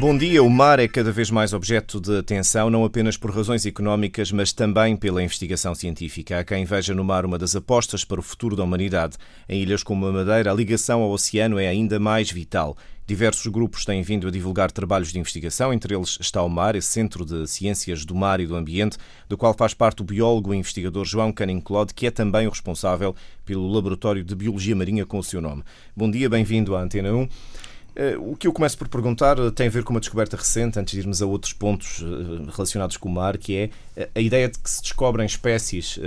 Bom dia. O mar é cada vez mais objeto de atenção, não apenas por razões económicas, mas também pela investigação científica. Há quem veja no mar uma das apostas para o futuro da humanidade. Em ilhas como a Madeira, a ligação ao oceano é ainda mais vital. Diversos grupos têm vindo a divulgar trabalhos de investigação, entre eles está o MAR, esse Centro de Ciências do Mar e do Ambiente, do qual faz parte o biólogo e investigador João Canning-Claude, que é também o responsável pelo Laboratório de Biologia Marinha com o seu nome. Bom dia, bem-vindo à Antena 1. Eh, o que eu começo por perguntar eh, tem a ver com uma descoberta recente, antes de irmos a outros pontos eh, relacionados com o mar, que é a ideia de que se descobrem espécies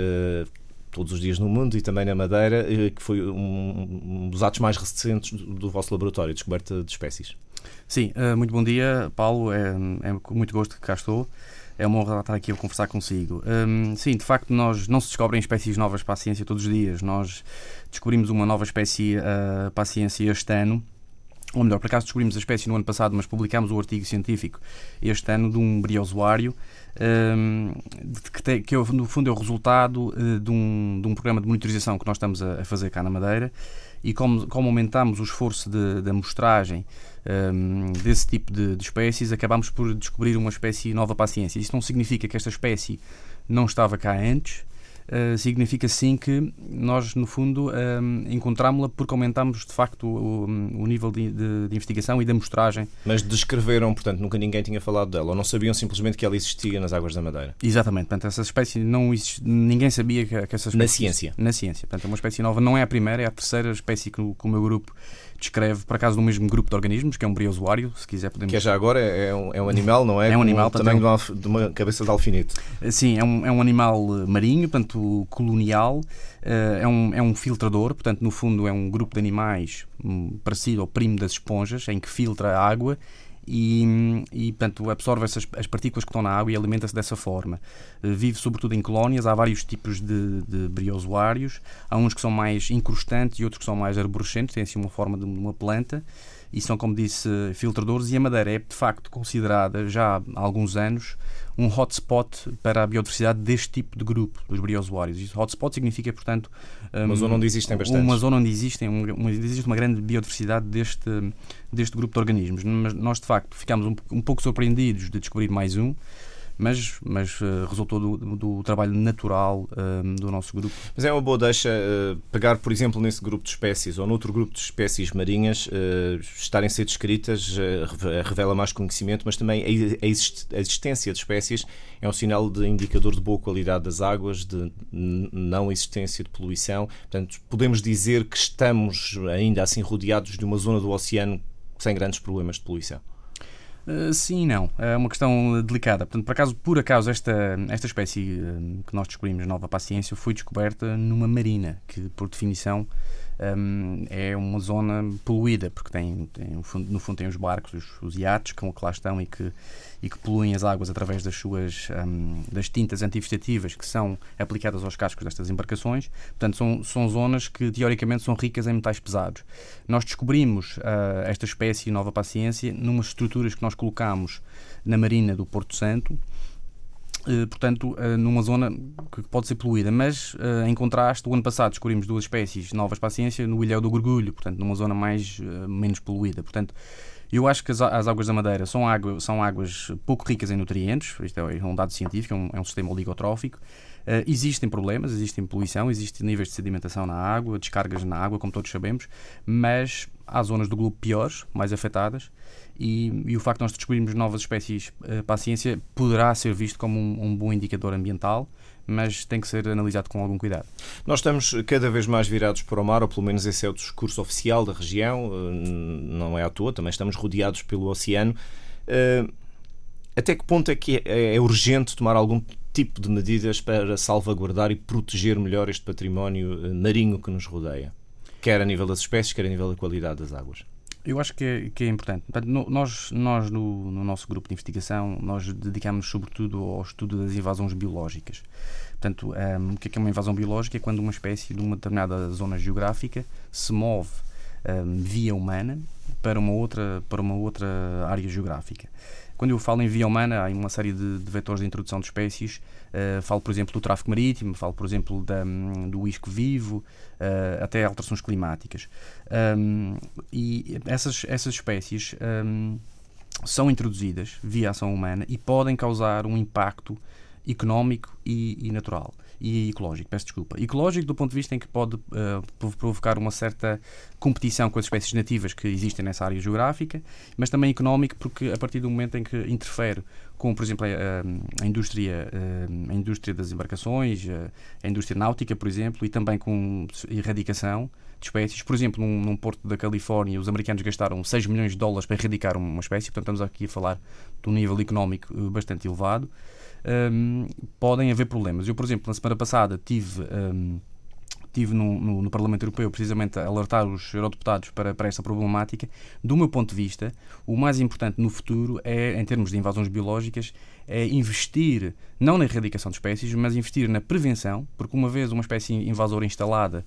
todos os dias no mundo e também na Madeira, que foi um, dos atos mais recentes do vosso laboratório, descoberta de espécies. Sim, muito bom dia, Paulo. É, é com muito gosto que cá estou. É uma honra estar aqui a conversar consigo. Um, sim, de facto, nós não se descobrem espécies novas para a ciência todos os dias. Nós descobrimos uma nova espécie uh, para a ciência este ano ou melhor, por acaso descobrimos a espécie no ano passado, mas publicámos o artigo científico este ano de um briozoário um, que, que, no fundo é o resultado uh, de, um, de um programa de monitorização que nós estamos a, fazer cá na Madeira e como, como aumentamos o esforço de, de amostragem um, desse tipo de, de espécies, acabamos por descobrir uma espécie nova para a ciência. Isso não significa que esta espécie não estava cá antes, Uh, significa sim que nós, no fundo, uh, encontrámos-la porque aumentámos de facto o, o nível de, de, de, investigação e de amostragem. Mas descreveram, portanto, nunca ninguém tinha falado dela, ou não sabiam simplesmente que ela existia nas águas da Madeira? Exatamente, portanto, essa espécie não existe, ninguém sabia que, que essa espécie. Na ciência? Na ciência, portanto, é uma espécie nova, não é a primeira, é a terceira espécie que, que o meu grupo descreve, por acaso, no mesmo grupo de organismos, que é um briozoário, se quiser podemos... Que é já agora é um, é um animal, não é? É um animal. Com é um... de uma cabeça de alfinete. Eh, sim, é um, é um animal eh, marinho, portanto, colonial, eh, é um, é um filtrador, portanto, no fundo é um grupo de animais um, parecido ao primo das esponjas, em que filtra a água e, e portanto, absorve essas, as partículas que estão na água e alimenta-se dessa forma. Eh, vive sobretudo em colónias, há vários tipos de, de briozoários, há uns que são mais incrustantes e outros que são mais arborescentes, têm assim uma forma de uma planta e são, como disse, filtradores. E a Madeira é, de facto, considerada já há alguns anos um hotspot para a biodiversidade deste tipo de grupo, dos briozoários. hotspot significa, portanto, uma zona onde existem bastantes. Uma zona onde existem, uma, existe uma grande biodiversidade deste, deste grupo de organismos. Mas nós, de facto, ficámos um, um pouco surpreendidos de descobrir mais um mas, mas uh, resultou do, do, trabalho natural uh, do nosso grupo. Mas é uma boa deixa uh, pegar, por exemplo, nesse grupo de espécies ou noutro grupo de espécies marinhas, estarem a ser descritas revela mais conhecimento, mas também a existência de espécies é um sinal de indicador de boa qualidade das águas, de não existência de poluição. Portanto, podemos dizer que estamos ainda assim rodeados de uma zona do oceano sem grandes problemas de poluição. Uh, sim e não. É uma questão delicada. Portanto, por acaso, por acaso esta, esta espécie uh, que nós descobrimos, nova paciência, foi descoberta numa marina, que por definição um, é uma zona poluída, porque tem, tem no, fundo, tem os barcos, os, os iates que, que lá estão e que, e que poluem as águas através das suas um, das tintas antivegetativas que são aplicadas aos cascos destas embarcações. Portanto, são, são zonas que teoricamente são ricas em metais pesados. Nós descobrimos uh, esta espécie nova paciência numas estruturas que nós colocamos na marina do Porto Santo portanto, eh, numa zona que pode ser poluída. Mas, eh, em contraste, o ano passado descobrimos duas espécies novas para a ciência no Ilhéu do Gorgulho, portanto, numa zona mais, menos poluída. Portanto, eu acho que as, as águas da Madeira são, água, são águas pouco ricas em nutrientes, isto é um dado científico, é um, é um sistema oligotrófico. Uh, existem problemas, existem poluição, existem níveis de sedimentação na água, descargas na água, como todos sabemos, mas há zonas do globo piores, mais afetadas, e, e, o facto de nós descobrirmos novas espécies uh, para a ciência poderá ser visto como um, um, bom indicador ambiental, mas tem que ser analisado com algum cuidado. Nós estamos cada vez mais virados para o mar, ou pelo menos esse é o discurso oficial da região, uh, não é à toa, também estamos rodeados pelo oceano. Uh, até que ponto é que é, é urgente tomar algum tipo de medidas para salvaguardar e proteger melhor este património marinho que nos rodeia? Quer a nível das espécies, quer a nível da qualidade das águas. Eu acho que é, que é importante. no, nós, nós no, no, nosso grupo de investigação, nós dedicamos sobretudo ao estudo das invasões biológicas. Portanto, um, o que é, que é uma invasão biológica? É quando uma espécie de uma determinada zona geográfica se move um, via humana para uma outra, para uma outra área geográfica. Quando eu falo em via humana, há uma série de, de vetores de introdução de espécies. Uh, falo, por exemplo, do tráfego marítimo, falo, por exemplo, da, do isco vivo, uh, até alterações climáticas. Um, e essas, essas espécies um, são introduzidas via ação humana e podem causar um impacto económico e, e natural e ecológico, peço desculpa. Ecológico do ponto de vista em que pode uh, provocar uma certa competição com as espécies nativas que existem nessa área geográfica, mas também económico porque a partir do momento em que interfere com, por exemplo, a, a indústria, a, a indústria das embarcações, a, a, indústria náutica, por exemplo, e também com erradicação de espécies. Por exemplo, num, num, porto da Califórnia, os americanos gastaram 6 milhões de dólares para erradicar uma espécie, portanto estamos aqui a falar de um nível económico eh, bastante elevado um, podem haver problemas. Eu, por exemplo, na semana passada tive. Um, tive no, no, no, Parlamento Europeu precisamente a alertar os eurodeputados para, para esta problemática. Do meu ponto de vista, o mais importante no futuro é, em termos de invasões biológicas, é investir não na erradicação de espécies, mas investir na prevenção, porque uma vez uma espécie invasora instalada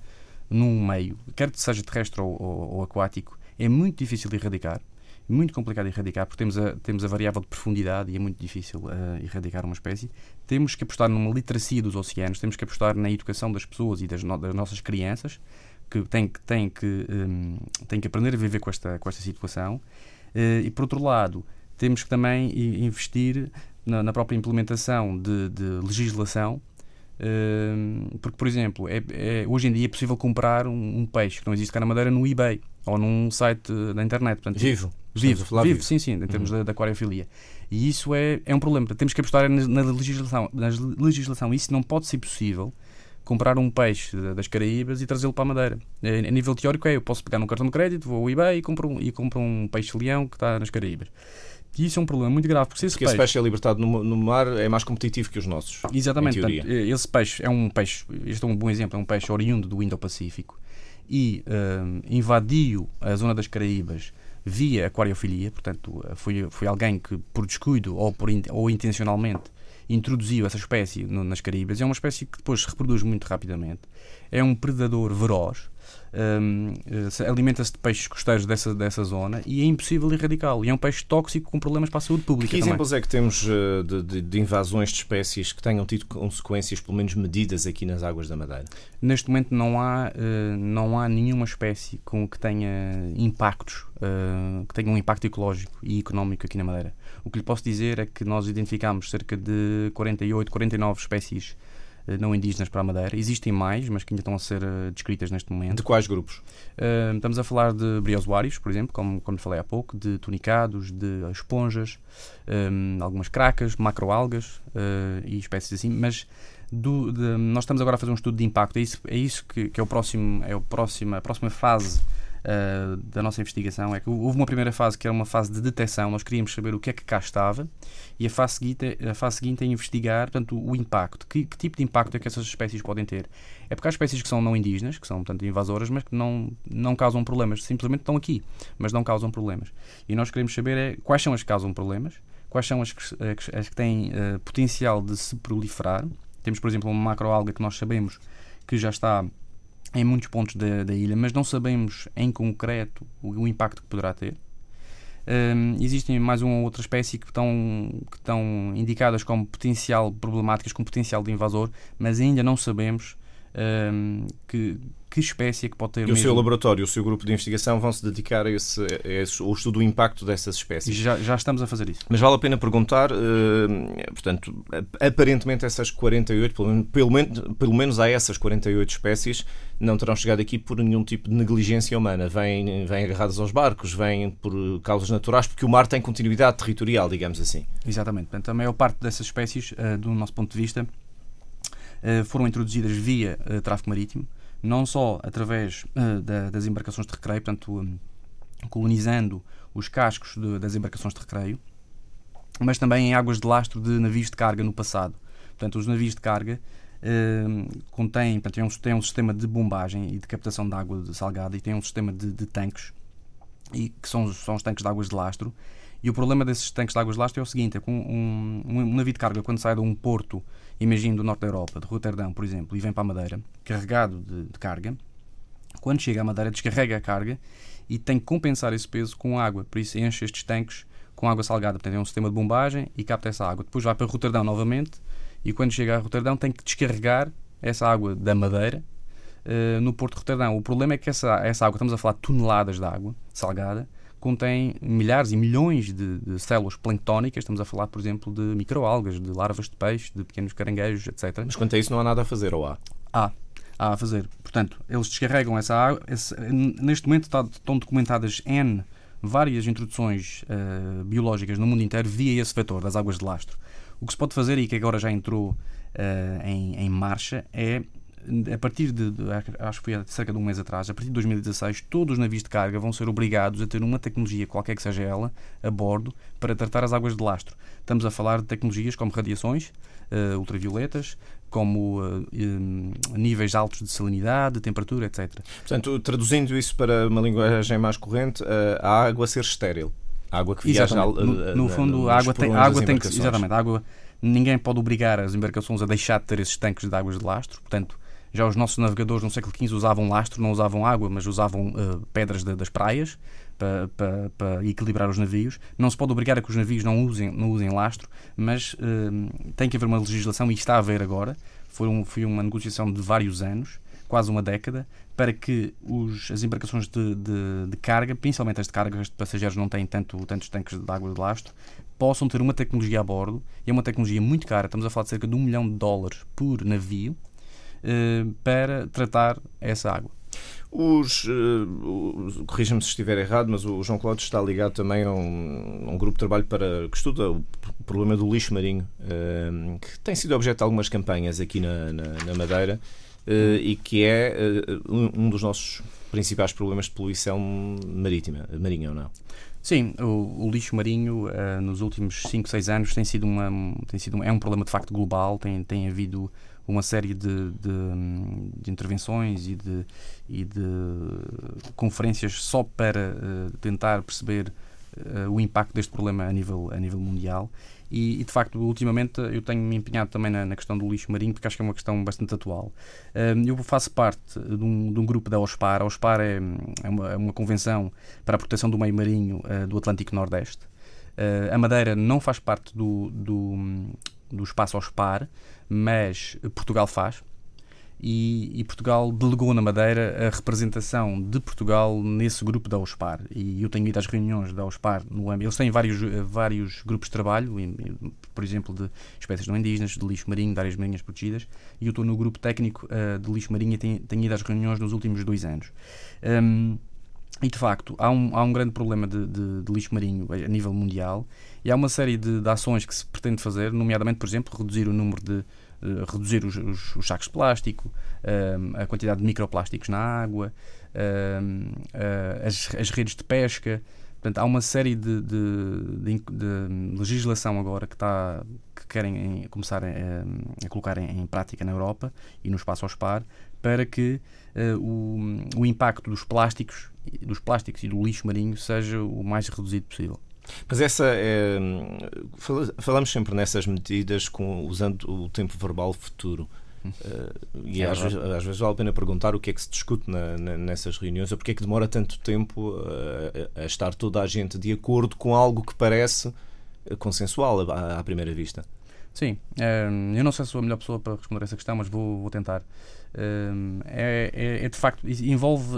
num meio, quer que seja terrestre ou, ou, ou aquático, é muito difícil de erradicar muito complicado de erradicar, porque temos a, temos a variável de profundidade e é muito difícil uh, erradicar uma espécie. Temos que apostar numa literacia dos oceanos, temos que apostar na educação das pessoas e das, no, das nossas crianças, que têm, têm, que, um, têm que aprender a viver com esta, com esta situação. Uh, e, por outro lado, temos que também investir na, na própria implementação de, de legislação Uh, porque, por exemplo, é, é, hoje em dia é possível comprar um, um, peixe que não existe cá na Madeira no eBay ou num site da internet. Portanto, vivo. Vivo, vivo, vivo, sim, sim, em termos uhum. da, da aquariofilia. E isso é, é um problema. Temos que apostar na, na, legislação. Na legislação, isso não pode ser possível comprar um peixe das Caraíbas e trazê-lo para a Madeira. A nível teórico é, eu posso pegar num cartão de crédito, vou ao eBay e compro um, e compro um peixe-leão que está nas Caraíbas. E isso é um problema muito grave. Porque, esse, porque peixe, esse peixe é libertado no, no, mar é mais competitivo que os nossos. Exatamente. Portanto, esse peixe é um peixe, este é um bom exemplo, é um peixe oriundo do Indo-Pacífico e um, invadiu a zona das Caraíbas via aquariofilia, portanto, foi, foi alguém que, por descuido ou, por, ou intencionalmente, introduziu essa espécie no, nas Caraíbas. É uma espécie que depois se reproduz muito rapidamente. É um predador veroz um, eh, alimenta-se de peixes costeiros dessa, dessa zona e é impossível erradicá-lo. E é um peixe tóxico com problemas para a saúde pública. Que também. exemplos é que temos eh, de, de, de, invasões de espécies que tenham tido consequências, pelo menos medidas, aqui nas águas da Madeira? Neste momento não há, uh, não há nenhuma espécie com que tenha impactos, que tenha um impacto ecológico e económico aqui na Madeira. O que lhe posso dizer é que nós identificámos cerca de 48, 49 espécies eh, não indígenas para a Madeira. Existem mais, mas que ainda estão a ser uh, descritas neste momento. De quais grupos? Uh, estamos a falar de briozoários, por exemplo, como, como falei há pouco, de tunicados, de esponjas, um, algumas cracas, macroalgas uh, e espécies assim, mas do, de, nós estamos agora a fazer um estudo de impacto. É isso, é isso que, que é, o próximo, é o próximo, a próxima fase uh, da nossa investigação é que houve uma primeira fase que era uma fase de detecção, nós queríamos saber o que é que cá estava, e a fase seguinte, a fase seguinte é investigar portanto, o impacto, que, que, tipo de impacto é que essas espécies podem ter. É porque há espécies que são não indígenas, que são portanto, invasoras, mas que não, não causam problemas, simplesmente estão aqui, mas não causam problemas. E nós queremos saber é, quais são as que causam problemas, quais são as que, as que têm uh, potencial de se proliferar. Temos, por exemplo, uma macroalga que nós sabemos que já está em muitos pontos da, da ilha, mas não sabemos em concreto o, o impacto que poderá ter. Um, existem mais uma ou outra espécie que estão, que estão indicadas como potencial problemáticas, com potencial de invasor, mas ainda não sabemos um, que, que espécie é que pode ter. E mesmo... o seu laboratório, o seu grupo de investigação vão se dedicar a esse, a esse ao estudo do impacto dessas espécies? Já, já estamos a fazer isso. Mas vale a pena perguntar, uh, portanto, aparentemente essas 48, pelo, pelo, menos, pelo menos há essas 48 espécies, não terão chegado aqui por nenhum tipo de negligência humana. Vêm, vêm agarradas aos barcos, vêm por causas naturais, porque o mar tem continuidade territorial, digamos assim. Exatamente. Portanto, a maior parte dessas espécies, uh, do nosso ponto de vista, uh, foram introduzidas via tráfego marítimo não só através uh, da, das embarcações de recreio, portanto, um, colonizando os cascos de, das embarcações de recreio, mas também em águas de lastro de navios de carga no passado. Portanto, os navios de carga uh, contêm, portanto, têm um, têm um sistema de bombagem e de captação de água salgada e têm um sistema de, de tanques, e, que são, são os tanques de águas de lastro. E o problema desses tanques de águas de lastro é o seguinte: é que um, um, um navio de carga, quando sai de um porto imagino do norte da Europa, de Roterdão, por exemplo, e vem para a Madeira, carregado de, de carga, quando chega à Madeira, descarrega a carga e tem que compensar esse peso com água. Por isso enche estes tanques com água salgada. Portanto, é um sistema de bombagem e capta essa água. Depois vai para Roterdão novamente e quando chega a Roterdão tem que descarregar essa água da Madeira uh, no Porto de Roterdão. O problema é que essa, essa água, estamos a falar de toneladas de água salgada, contém milhares e milhões de, de, células planctónicas. Estamos a falar, por exemplo, de microalgas, de larvas de peixe, de pequenos caranguejos, etc. Mas quanto a isso, não há nada a fazer, ou há? Há. Há a fazer. Portanto, eles descarregam essa água. Esse, neste momento está, estão documentadas N várias introduções uh, biológicas no mundo inteiro via esse vetor das águas de lastro. O que se pode fazer e que agora já entrou uh, em, em marcha é a partir de, de, acho que foi há cerca de um mês atrás, a partir de 2016, todos os navios de carga vão ser obrigados a ter uma tecnologia, qualquer que seja ela, a bordo para tratar as águas de lastro. Estamos a falar de tecnologias como radiações uh, ultravioletas, como uh, níveis altos de salinidade, de temperatura, etc. Portanto, traduzindo isso para uma linguagem mais corrente, uh, a água ser estéril. A água que viaja no, no, no fundo, a água tem, a água tem que exatamente, a água ninguém pode obrigar as embarcações a deixar de ter esses tanques de águas de lastro, portanto, já os nossos navegadores no século XV usavam lastro, não usavam água, mas usavam uh, pedras de, das praias para, para, para, equilibrar os navios. Não se pode obrigar a que os navios não usem, não usem lastro, mas uh, tem que haver uma legislação, e está a haver agora. Foi, um, foi uma negociação de vários anos, quase uma década, para que os, as embarcações de, de, de, carga, principalmente as de carga, as de passageiros não têm tanto, tantos tanques de água de lastro, possam ter uma tecnologia a bordo, e é uma tecnologia muito cara, estamos a falar de cerca de um milhão de dólares por navio, para tratar essa água. Os, uh, corrija-me se estiver errado, mas o João Cláudio está ligado também a um, um, grupo de trabalho para, que estuda o problema do lixo marinho, uh, que tem sido objeto de algumas campanhas aqui na, na, na Madeira uh, e que é um, um, dos nossos principais problemas de poluição marítima, marinha ou não? Sim, o, o lixo marinho nos últimos 5, 6 anos tem sido, uma, tem sido um, é um problema de facto global, tem, tem havido uma série de, de, de intervenções e de, e de conferências só para uh, tentar perceber uh, o impacto deste problema a nível, a nível mundial. E, e, de facto, ultimamente eu tenho me empenhado também na, na, questão do lixo marinho, porque acho que é uma questão bastante atual. Uh, eu faço parte de um, de um, grupo da OSPAR. A OSPAR é, é, uma, é uma, convenção para a proteção do meio marinho do Atlântico Nordeste. a Madeira não faz parte do, do, do espaço OSPAR, mas Portugal faz. E, e, Portugal delegou na Madeira a representação de Portugal nesse grupo da OSPAR. E eu tenho ido às reuniões da OSPAR no âmbito. Eles têm vários, vários grupos de trabalho, por exemplo, de espécies não indígenas, de lixo marinho, de áreas marinhas protegidas. E eu estou no grupo técnico uh, de lixo marinho e tenho, tenho, ido às reuniões nos últimos dois anos. Um, e de facto, há um, há um grande problema de, de, de, lixo marinho a nível mundial e há uma série de, de, ações que se pretende fazer, nomeadamente, por exemplo, reduzir o número de. Uh, reduzir os, os, os, sacos de plástico, uh, a quantidade de microplásticos na água, uh, as, as, redes de pesca. Portanto, há uma série de, legislação agora que, está, que querem começar a, a colocar em, em, prática na Europa e no espaço ao SPAR para que o, o impacto dos plásticos dos plásticos e do lixo marinho seja o mais reduzido possível. Mas essa é. Falamos sempre nessas medidas com, usando o tempo verbal futuro. Uh, e é às, vezes, às, vezes, vale a pena perguntar o que é que se discute na, na, nessas reuniões ou porque é que demora tanto tempo a, a, estar toda a gente de acordo com algo que parece consensual à, à primeira vista. Sim, eh, eu não sei se sou a melhor pessoa para responder essa questão, mas vou, vou tentar. É, é, é, de facto, envolve,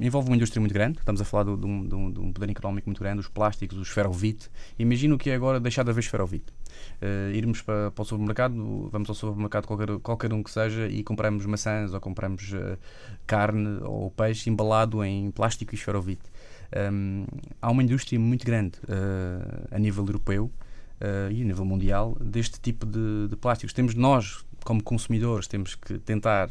envolve uma indústria muito grande. Estamos a falar de, de, um, de, um, poder económico muito grande, os plásticos, o esferovite. Imagina o que é agora deixar de haver esferovite. Uh, irmos para, para, o supermercado, vamos ao supermercado qualquer, qualquer um que seja e compramos maçãs ou compramos uh, carne ou peixe embalado em plástico e esferovite. Um, há uma indústria muito grande uh, a nível europeu uh, e a nível mundial deste tipo de, de plásticos. Temos nós, como consumidores, temos que tentar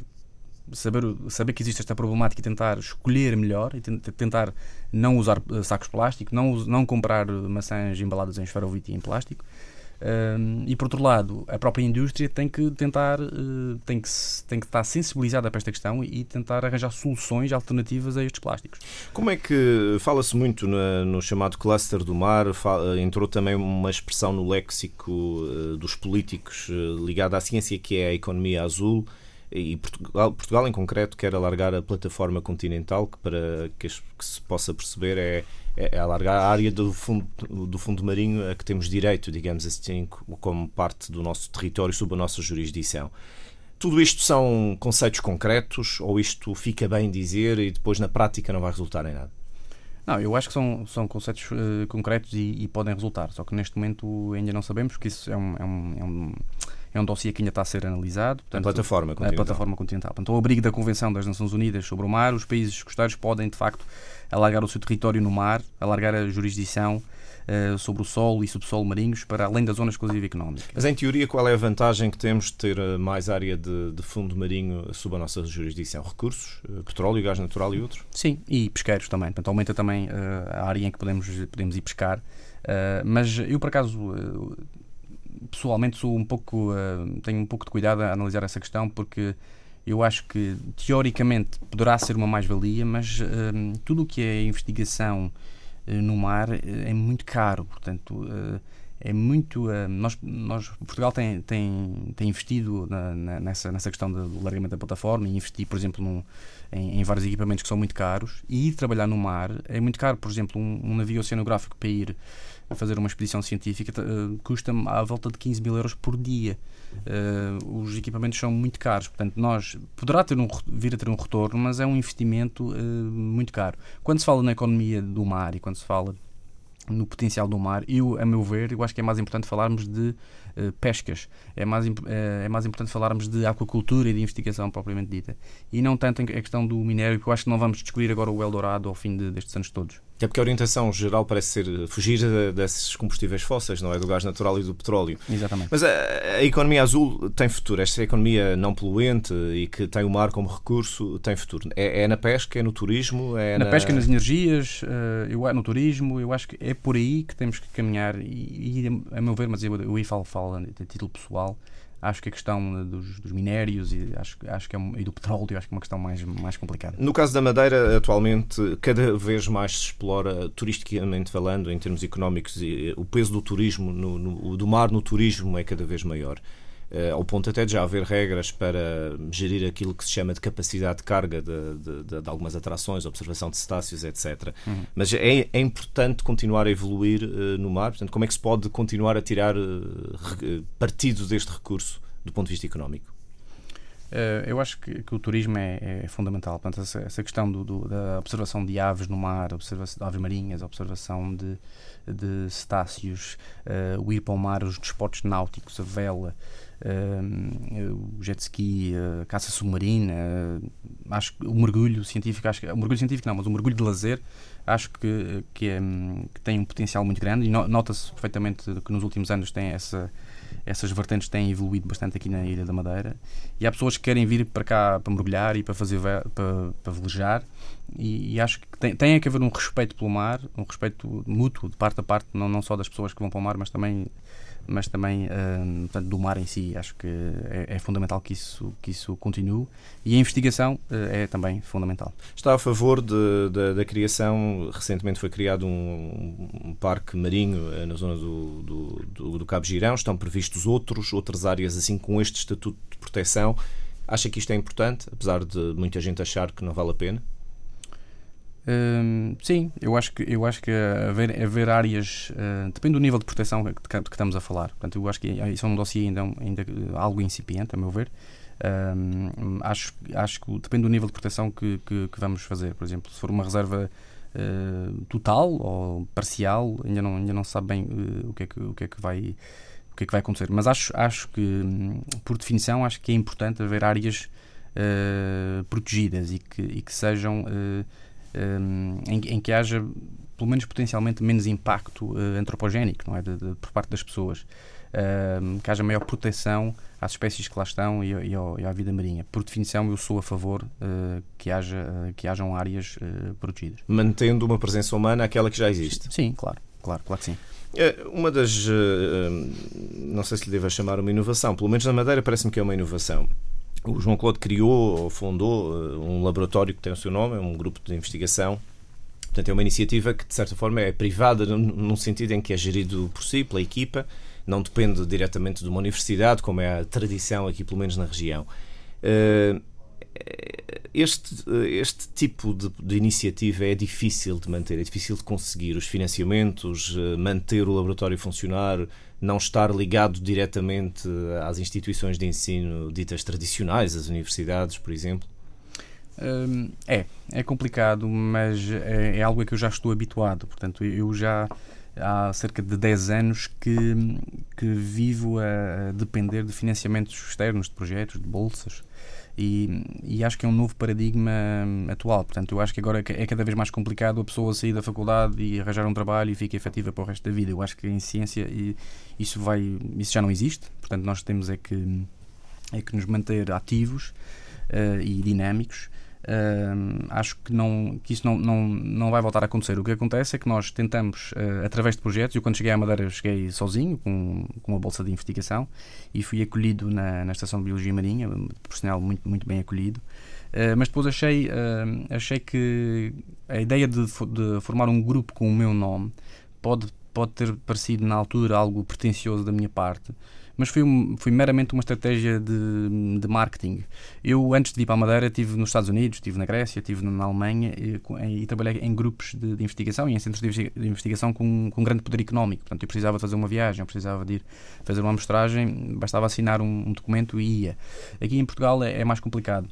saber, saber que existe esta problemática e tentar escolher melhor e tentar não usar eh, sacos de plástico, não, não comprar maçãs embaladas em esferovite e em plástico. E por outro lado, a própria indústria tem que tentar, uh, tem, que, tem que estar sensibilizada para esta questão e tentar arranjar soluções alternativas a estes plásticos. Como é que fala-se muito no, chamado cluster do mar? Fala, entrou também uma expressão no léxico uh, dos políticos uh, ligada à ciência que é a economia azul. E Portugal, Portugal, em concreto, quer alargar a plataforma continental, que para que, que se possa perceber é, é, é, alargar a área do fundo, do fundo marinho a que temos direito, digamos assim, como parte do nosso território, sob a nossa jurisdição. Tudo isto são conceitos concretos ou isto fica bem dizer e depois na prática não vai resultar em nada? Não, eu acho que são, são conceitos uh, concretos e, e, podem resultar, só que neste momento ainda não sabemos, porque isso é um, é um, é um, é um dossiê que ainda está a ser analisado. Portanto, a plataforma continental. A plataforma continental. Portanto, ao abrigo da Convenção das Nações Unidas sobre o Mar, os países costeiros podem, de facto, alargar o seu território no mar, alargar a jurisdição uh, sobre o solo e subsolo marinhos para além da zona exclusiva económica. Mas, em teoria, qual é a vantagem que temos de ter eh, mais área de, de fundo marinho sob a nossa jurisdição? Recursos? Uh, petróleo, gás natural e outros? Sim, e pesqueiros também. Portanto, aumenta também uh, a área em que podemos, podemos ir pescar. mas eu, por acaso, pessoalmente sou um pouco, tenho um pouco de cuidado a analisar essa questão porque eu acho que teoricamente poderá ser uma mais-valia, mas tudo o que é investigação eh, no mar é muito caro, portanto é muito nós, nós Portugal tem, tem, tem investido na, na, nessa, nessa questão do largamento da plataforma e investir, por exemplo, num, em, em, vários equipamentos que são muito caros e ir trabalhar no mar é muito caro, por exemplo, um, um navio oceanográfico para ir fazer uma expedição científica uh, custa à volta de 15 mil euros por dia. Uh, os equipamentos são muito caros, portanto, nós poderá ter um, vir a ter um retorno, mas é um investimento uh, muito caro. Quando se fala na economia do mar e quando se fala no potencial do mar, eu, a meu ver, eu acho que é mais importante falarmos de uh, pescas, é mais, uh, é mais importante falarmos de aquacultura e de investigação propriamente dita, e não tanto a questão do minério, que eu acho que não vamos descobrir agora o Eldorado ao fim de, destes anos todos. É porque a orientação geral parece ser fugir desses combustíveis fósseis, não é? Do gás natural e do petróleo. Exatamente. Mas a, a, economia azul tem futuro. Esta economia não poluente e que tem o mar como recurso tem futuro. É, é na pesca, é no turismo? É na, na... pesca, nas energias, eu, no turismo. Eu acho que é por aí que temos que caminhar. E, e a meu ver, mas eu, aí falo, falo a título pessoal, acho que a questão dos, dos minérios e, acho, acho que é, e do petróleo acho que é uma questão mais, mais complicada. No caso da Madeira, atualmente, cada vez mais se explora, turisticamente falando, em termos económicos, e o peso do turismo, no, no, do mar no turismo é cada vez maior. Uh, ao ponto até de já haver regras para gerir aquilo que se chama de capacidade de carga de, de, de, de algumas atrações, observação de cetáceos, etc. Uhum. Mas é, é, importante continuar a evoluir uh, no mar. Portanto, como é que se pode continuar a tirar uh, partido deste recurso do ponto de vista económico? eu acho que, que, o turismo é, é fundamental. Portanto, essa, essa questão do, do, da observação de aves no mar, observação de aves marinhas, observação de, de cetáceos, o ir para o mar, os desportos náuticos, a vela, o jet ski, a caça submarina, acho que o mergulho científico, acho que, o mergulho científico não, mas o mergulho de lazer, acho que, que, é, que tem um potencial muito grande e nota-se perfeitamente que nos últimos anos tem essa essas vertentes têm evoluído bastante aqui na Ilha da Madeira. E há pessoas que querem vir para cá para mergulhar e para fazer para, para velejar e, e, acho que tem, tem que haver um respeito pelo mar, um respeito mútuo de parte a parte, não, não só das pessoas que vão para o mar, mas também mas também uh, portanto, do mar em si. Acho que é, é, fundamental que isso, que isso continue e a investigação uh, é também fundamental. Está a favor de, de, da criação, recentemente foi criado um, um parque marinho eh, na zona do, do, do, do, Cabo Girão, estão previstos outros, outras áreas assim com este estatuto de proteção. Acha que isto é importante, apesar de muita gente achar que não vale a pena? Hum, sim, eu acho que, eu acho que haver, haver áreas. Uh, depende do nível de proteção que, que, que, estamos a falar. Portanto, eu acho que isso é um dossiê ainda, ainda algo incipiente, a meu ver. Um, acho, acho que depende do nível de proteção que, que, que vamos fazer. Por exemplo, se for uma reserva uh, total ou parcial, ainda não, ainda não se sabe bem uh, o, que é que, o, que é que vai, o que é que vai acontecer. Mas acho, acho que, por definição, acho que é importante haver áreas protegidas e que, e que sejam um, em, em, que haja, pelo menos potencialmente, menos impacto uh, antropogénico não é? De, de, por parte das pessoas. Um, que haja maior proteção às espécies que lá estão e, e, ao, e à vida marinha. Por definição, eu sou a favor uh, que, haja, uh, que hajam áreas protegidas. Mantendo uma presença humana aquela que já existe? Sim, claro, claro, claro que sim. Uma das. Não sei se lhe devo chamar uma inovação, pelo menos na Madeira parece-me que é uma inovação. O João Claude criou ou fundou eh, um laboratório que tem o seu nome, é um grupo de investigação. Portanto, é uma iniciativa que, de certa forma, é privada, num sentido em que é gerido por si, pela equipa, não depende diretamente de uma universidade, como é a tradição aqui, pelo menos na região. Este, este tipo de, de, iniciativa é difícil de manter, é difícil de conseguir os financiamentos, manter o laboratório funcionar, não estar ligado diretamente às instituições de ensino ditas tradicionais, as universidades, por exemplo? Hum, é, é complicado, mas é, é, algo a que eu já estou habituado. Portanto, eu já há cerca de 10 anos que, que vivo a depender de financiamentos externos, de projetos, de bolsas. E, e, acho que é um novo paradigma atual. Portanto, eu acho que agora é cada vez mais complicado a pessoa sair da faculdade e arranjar um trabalho e ficar efetiva para o resto da vida. Eu acho que em ciência isso vai, isso já não existe. Portanto, nós temos é que é que nos manter ativos uh, e dinâmicos Uh, acho que, não, que isso não, não, não vai voltar a acontecer. O que acontece é que nós tentamos, uh, através de projetos, eu quando cheguei à Madeira cheguei sozinho, com, com uma bolsa de investigação, e fui acolhido na, na Estação de Biologia Marinha, personal muito, muito bem acolhido. Uh, mas depois achei, achei que a ideia de, de formar um grupo com o meu nome pode, pode ter parecido na altura algo pretencioso da minha parte, mas foi, um, foi meramente uma estratégia de, de marketing. Eu, antes de ir para a Madeira, estive nos Estados Unidos, estive na Grécia, estive na Alemanha e, e trabalhei em grupos de, de, investigação e em centros de, investigação com, com grande poder económico. Portanto, eu precisava fazer uma viagem, eu precisava de ir fazer uma amostragem, bastava assinar um, um documento e ia. Aqui em Portugal é, é mais complicado.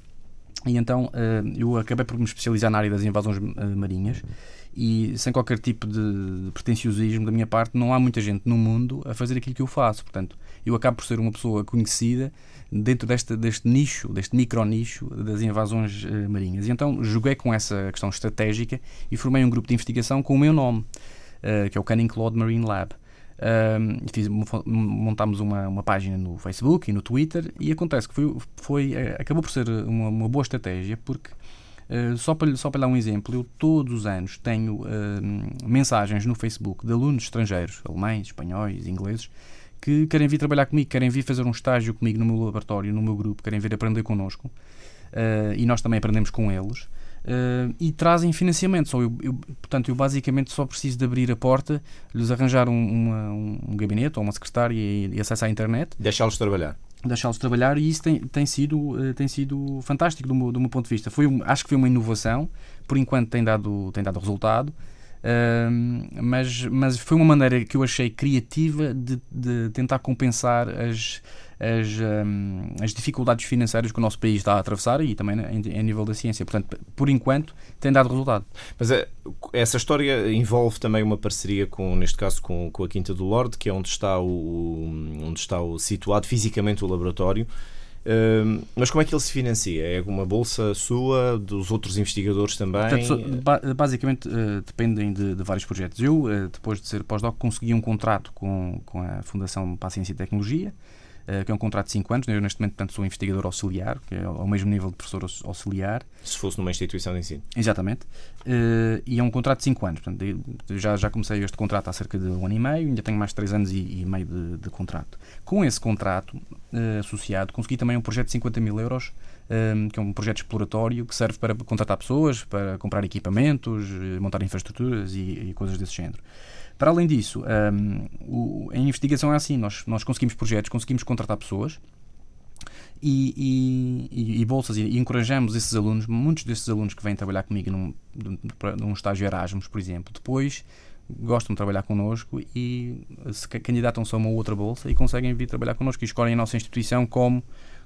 E então uh, eu acabei por me especializar na área das invasões uh, marinhas e sem qualquer tipo de pretenciosismo da minha parte, não há muita gente no mundo a fazer aquilo que eu faço. Portanto, eu acabo por ser uma pessoa conhecida dentro deste, deste nicho, deste micro nicho das invasões uh, marinhas. E então joguei com essa questão estratégica e formei um grupo de investigação com o meu nome, uh, que é o Canning Claude Marine Lab. Fiz, montámos uma, uma página no Facebook e no Twitter e acontece que foi, foi eh, acabou por ser uma, uma boa estratégia porque Uh, só, para, só para dar um exemplo, eu todos os anos tenho uh, mensagens no Facebook de alunos estrangeiros, alemães, espanhóis, ingleses, que querem vir trabalhar comigo, querem vir fazer um estágio comigo no meu laboratório, no meu grupo, querem vir aprender connosco uh, e nós também aprendemos com eles. Uh, e trazem financiamento. Só eu, eu, portanto, eu basicamente só preciso de abrir a porta, lhes arranjar um, uma, um gabinete ou uma secretária e, e acesso à internet. Deixá-los trabalhar. Deixá-los trabalhar e isso tem, tem, sido, uh, tem sido fantástico do meu, do meu ponto de vista. Foi, acho que foi uma inovação, por enquanto tem dado, tem dado resultado mas, mas foi uma maneira que eu achei criativa de, de tentar compensar as, as, um, as, dificuldades financeiras que o nosso país está a atravessar e também em, em, nível da ciência. Portanto, por enquanto, tem dado resultado. Mas é, essa história envolve também uma parceria, com, neste caso, com, com a Quinta do Lorde, que é onde está, o, onde está o, situado fisicamente o laboratório mas como é que ele se financia? É uma bolsa sua, dos outros investigadores também? Portanto, basicamente uh, dependem de, de, vários projetos. Eu, uh, depois de ser pós-doc, consegui um contrato com, com a Fundação para a Ciência e Tecnologia, que é um contrato de 5 anos. Eu, neste momento, portanto, sou investigador auxiliar, que é ao mesmo nível de professor auxiliar. Se fosse numa instituição de ensino. Exatamente. e é um contrato de 5 anos. Portanto, já, já comecei este contrato há cerca de um ano e meio, ainda tenho mais de 3 anos e, e meio de, de contrato. Com esse contrato, uh, associado, consegui também um projeto de 50 mil euros, que é um projeto exploratório que serve para contratar pessoas, para comprar equipamentos, eh, montar infraestruturas e, e coisas desse género. Para além disso, um, o, a investigação é assim: nós, nós conseguimos projetos, conseguimos contratar pessoas. E, e, e, bolsas e, encorajamos esses alunos, muitos desses alunos que vêm trabalhar comigo num, num estágio Erasmus, por exemplo, depois gostam de trabalhar connosco e se candidatam-se a uma outra bolsa e conseguem vir trabalhar connosco e escolhem a nossa instituição como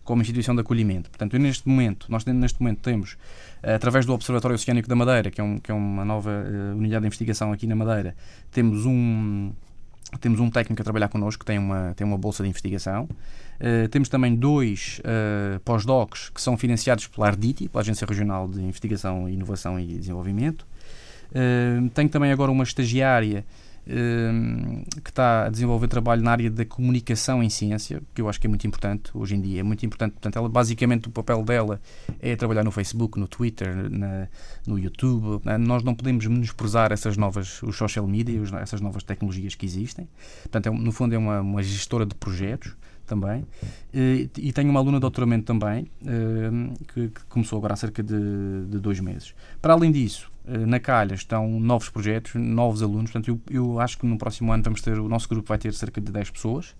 como instituição de acolhimento. Portanto, neste momento, nós neste momento temos, eh, através do Observatório Oceânico da Madeira, que é, um, que é uma nova uh, unidade de investigação aqui na Madeira, temos um, temos um técnico a trabalhar connosco que tem uma, tem uma bolsa de investigação. Uh, temos também dois uh, pós-docs que são financiados pela ARDITI, pela Agência Regional de Investigação, Inovação e Desenvolvimento. Uh, tenho também agora uma estagiária que está a desenvolver trabalho na área da comunicação em ciência, que eu acho que é muito importante hoje em dia. É muito importante. Portanto, ela, basicamente, o papel dela é trabalhar no Facebook, no Twitter, na, no YouTube. Né? Nós não podemos menosprezar essas novas, os social media, essas novas tecnologias que existem. Portanto, é, no fundo, é uma, uma gestora de projetos também. E, e tenho uma aluna de doutoramento também, uh, que, que, começou agora há cerca de, de dois meses. Para além disso, na calha estão novos projetos, novos alunos. Portanto, eu, eu, acho que no próximo ano vamos ter, o nosso grupo vai ter cerca de 10 pessoas.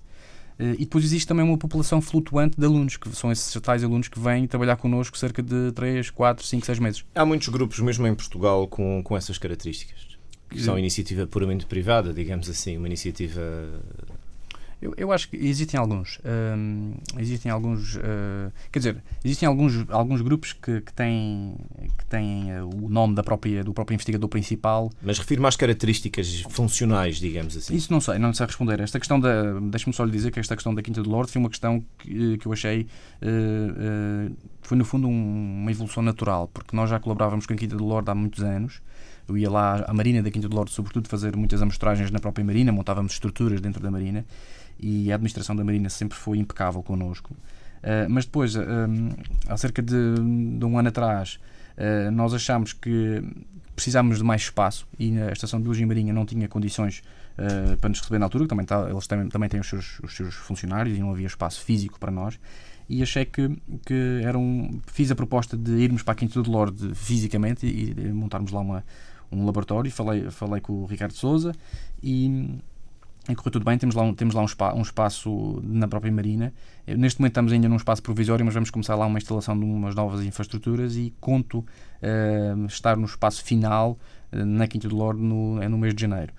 Uh, e depois existe também uma população flutuante de alunos, que são esses tais alunos que vêm trabalhar connosco cerca de 3, 4, 5, 6 meses. Há muitos grupos, mesmo em Portugal, com, com essas características. Que são iniciativa puramente privada, digamos assim, uma iniciativa eu, eu acho que existem alguns. Um, existem alguns. Uh, quer dizer, existem alguns, alguns grupos que, que têm, que têm uh, o nome da própria, do próprio investigador principal. Mas refiro-me às características funcionais, digamos assim. Isso não sei, não sei responder. Esta questão da. Deixa-me só lhe dizer que esta questão da Quinta do Lorde foi uma questão que, que eu achei. Uh, foi, no fundo, um, uma evolução natural, porque nós já colaborávamos com a Quinta do Lorde há muitos anos. Eu ia lá à Marina da Quinta do Lorde, sobretudo, fazer muitas amostragens na própria Marina, montávamos estruturas dentro da Marina e a administração da Marina sempre foi impecável connosco. Uh, mas depois, uh, há cerca de, de, um ano atrás, uh, nós achámos que precisámos de mais espaço e a Estação de Biologia Marinha não tinha condições para nos receber na altura, também tá, eles também, também têm os seus, os seus funcionários e não havia espaço físico para nós e achei que, que era um, fiz a proposta de irmos para a Quinta do Lorde fisicamente e, e montarmos lá uma, um laboratório. Falei, falei com o Ricardo Souza e e correu tudo bem, temos lá, um, temos lá um, spa, um, espaço na própria Marina. Neste momento estamos ainda num espaço provisório, mas vamos começar lá uma instalação de umas novas infraestruturas e conto uh, estar no espaço final uh, na Quinta do Lorde no, é no mês de janeiro.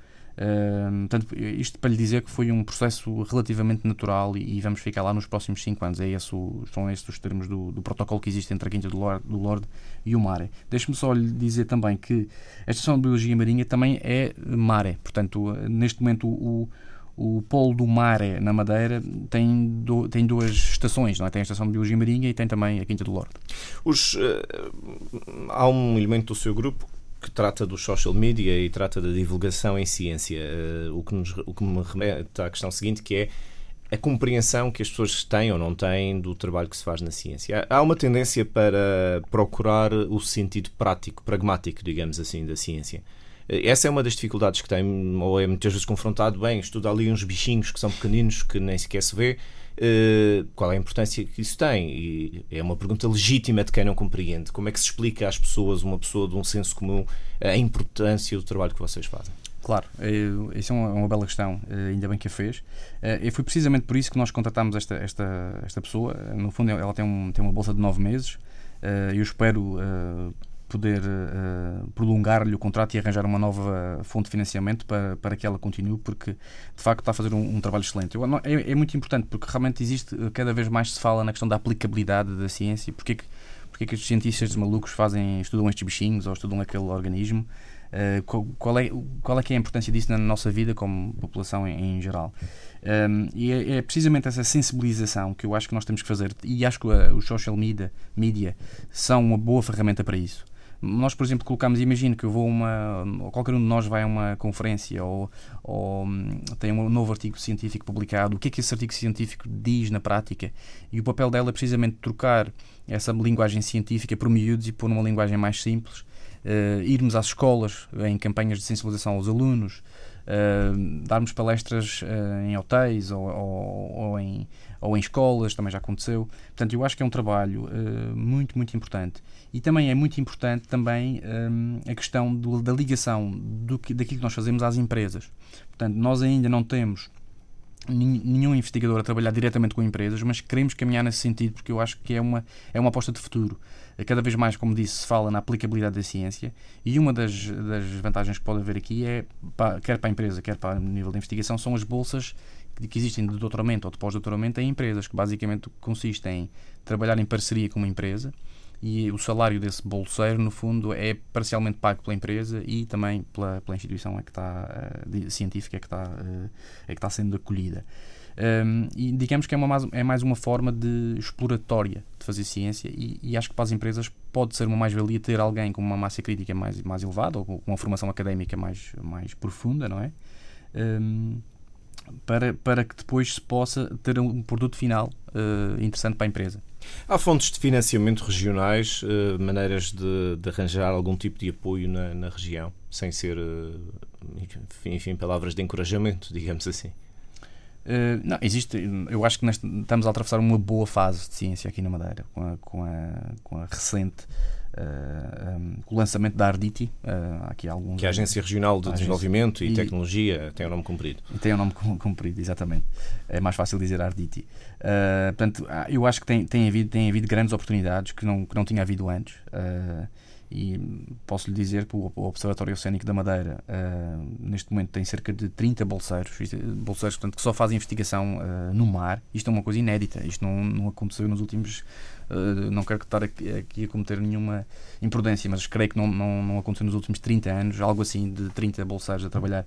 Portanto, isto para lhe dizer que foi um processo relativamente natural e, e vamos ficar lá nos próximos 5 anos. É esse o, são esses os termos do, do, protocolo que existe entre a Quinta do Lorde, do Lorde e o Mare. Deixe-me só lhe dizer também que a Estação de Biologia Marinha também é Mare. Portanto, neste momento o, o polo do Mare na Madeira tem, do, tem duas estações, não é? tem a Estação de Biologia Marinha e tem também a Quinta do Lorde. Os, uh, há um elemento do seu grupo trata dos social media e trata da divulgação em ciência. Uh, o, que nos, o que me remete à questão seguinte, que é a compreensão que as pessoas têm ou não têm do trabalho que se faz na ciência. Há uma tendência para procurar o sentido prático, pragmático, digamos assim, da ciência. Eh, essa é uma das dificuldades que tem, ou é muitas vezes confrontado, bem, estuda ali uns bichinhos que são pequeninos, que nem sequer se vê, qual é a importância que isso tem? E é uma pergunta legítima de quem não compreende. Como é que se explica às pessoas, uma pessoa de um senso comum, a importância do trabalho que vocês fazem? Claro, isso é uma, bela questão, eh, ainda bem que a fez. Eh, e foi precisamente por isso que nós contratámos esta, esta, esta pessoa. No fundo, ela tem, um, tem uma bolsa de nove meses. Eu espero poder uh, prolongar-lhe o contrato e arranjar uma nova fonte de financiamento para, para que ela continue, porque de facto está a fazer um, um trabalho excelente. Eu, não, é, é, muito importante porque realmente existe, eh, cada vez mais se fala na questão da aplicabilidade da ciência, porque é que, porque é que os cientistas malucos fazem, estudam estes bichinhos ou estudam aquele organismo. Uh, qual, é, qual é que é a importância disso na nossa vida como população em, em geral? Um, e é, é, precisamente essa sensibilização que eu acho que nós temos que fazer, e acho que uh, os social media, media são uma boa ferramenta para isso. Nós, por exemplo, colocamos, imagino que eu vou uma, qualquer um de nós vai a uma conferência ou, ou hum, tem um novo artigo científico publicado, o que é que esse artigo científico diz na prática? E o papel dela é precisamente trocar essa linguagem científica por miúdos e por uma linguagem mais simples, uh, irmos às escolas em campanhas de sensibilização aos alunos, uh, darmos palestras uh, em hotéis ou, ou, ou, em, ou em escolas, também já aconteceu. Portanto, eu acho que é um trabalho uh, muito, muito importante. E também é muito importante também um, a questão do, da ligação do que, daquilo que nós fazemos às empresas. Portanto, nós ainda não temos nenhum investigador a trabalhar diretamente com empresas, mas queremos caminhar nesse sentido porque eu acho que é uma, é uma aposta de futuro. Cada vez mais, como disse, se fala na aplicabilidade da ciência e uma das, das vantagens que pode haver aqui é, para, quer para a empresa, quer para o nível de investigação, são as bolsas que existem de doutoramento ou de pós-doutoramento em empresas, que basicamente consistem em trabalhar em parceria com uma empresa e o salário desse bolseiro, no fundo, é parcialmente pago pela empresa e também pela, pela instituição é que está, uh, científica é que está, uh, é que está sendo acolhida. Um, e digamos que é, uma, é mais uma forma de exploratória de fazer ciência e, e acho que para as empresas pode ser uma mais-valia ter alguém com uma massa crítica mais, mais elevada ou com uma formação académica mais, mais profunda, não é? Um, para, para que depois se possa ter um produto final uh, interessante para a empresa. Há fontes de financiamento regionais, uh, maneiras de, de, arranjar algum tipo de apoio na, na região, sem ser, uh, enfim, palavras de encorajamento, digamos assim? Uh, não, existe. Eu acho que neste, estamos a atravessar uma boa fase de ciência aqui na Madeira, com a, com a, com a recente um, com o lançamento da Arditi, aqui alguns, que é a Agência Regional de Desenvolvimento e, e, Tecnologia, tem o um nome comprido. Tem o um nome comprido, exatamente. É mais fácil dizer Arditi. Uh, portanto, eu acho que tem, tem, havido, tem havido grandes oportunidades que não, que não tinha havido antes. Uh, e posso lhe dizer que o Observatório Oceânico da Madeira uh, neste momento tem cerca de 30 bolseiros, bolseiros portanto, que só fazem investigação uh, no mar. Isto é uma coisa inédita, isto não, não aconteceu nos últimos. Uh, não quero estar aqui, aqui, a cometer nenhuma imprudência, mas creio que não, não, não aconteceu nos últimos 30 anos, algo assim de 30 bolseiros a trabalhar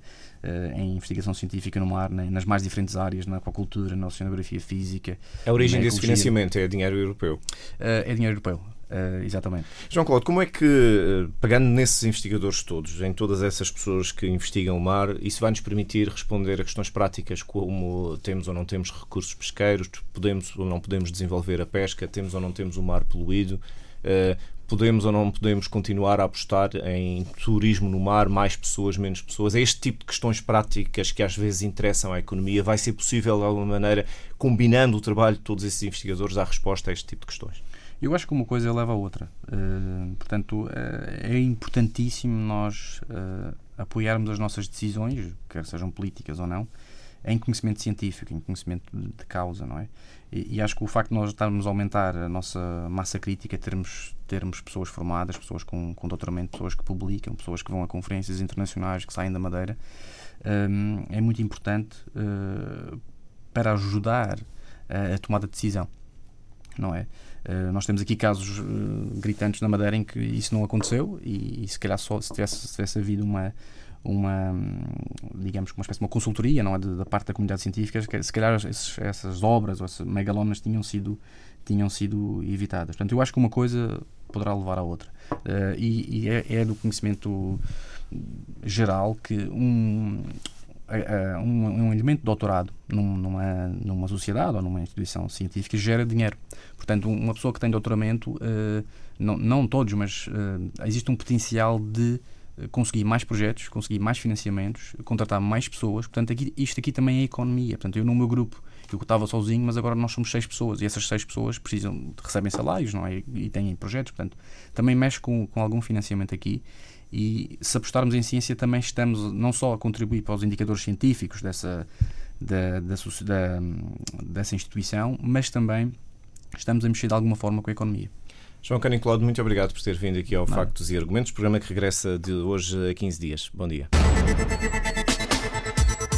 em investigação científica no mar, né, nas mais diferentes áreas, na aquacultura, na oceanografia física. A origem desse financiamento é dinheiro europeu? é dinheiro europeu. Uh, exatamente. João Cláudio, como é que, eh, pegando nesses investigadores todos, em todas essas pessoas que investigam o mar, isso vai nos permitir responder a questões práticas como temos ou não temos recursos pesqueiros, podemos ou não podemos desenvolver a pesca, temos ou não temos o mar poluído, uh, podemos ou não podemos continuar a apostar em turismo no mar, mais pessoas, menos pessoas? É este tipo de questões práticas que às vezes interessam à economia. Vai ser possível, de alguma maneira, combinando o trabalho de todos esses investigadores, dar resposta a este tipo de questões? Eu acho que uma coisa leva a outra. Uh, portanto, uh, é importantíssimo nós uh, apoiarmos as nossas decisões, quer sejam políticas ou não, em conhecimento científico, em conhecimento de causa, não é? E, e, acho que o facto de nós estarmos a aumentar a nossa massa crítica, termos, termos pessoas formadas, pessoas com, com doutoramento, pessoas que publicam, pessoas que vão a conferências internacionais, que saem da Madeira, um, é muito importante para ajudar a, a tomada de decisão, não é? Uh, nós temos aqui casos uh, gritantes na Madeira em que isso não aconteceu e, e se calhar só se tivesse, se tivesse havido uma uma digamos uma espécie de uma consultoria não é? Da parte da comunidade científica se calhar esses, essas obras ou essas megalonas tinham sido tinham sido evitadas. Portanto eu acho que uma coisa poderá levar à outra. Uh, e, e é, é, do conhecimento geral que um um, um elemento de doutorado numa, numa sociedade ou numa instituição científica gera dinheiro. Portanto, uma pessoa que tem doutoramento, uh, não, não todos, mas uh, existe um potencial de eh, conseguir mais projetos, conseguir mais financiamentos, contratar mais pessoas. Portanto, aqui, isto aqui também é economia. Portanto, eu no meu grupo, eu estava sozinho, mas agora nós somos seis pessoas e essas seis pessoas precisam recebem salários não é? e têm projetos. Portanto, também mexe com, com algum financiamento aqui e se apostarmos em ciência, também estamos não só a contribuir para os indicadores científicos dessa, da, da, da, dessa instituição, mas também estamos a mexer de alguma forma com a economia. João Canicolado, muito obrigado por ter vindo aqui ao Nada. Factos e Argumentos, programa que regressa de hoje a 15 dias. Bom dia.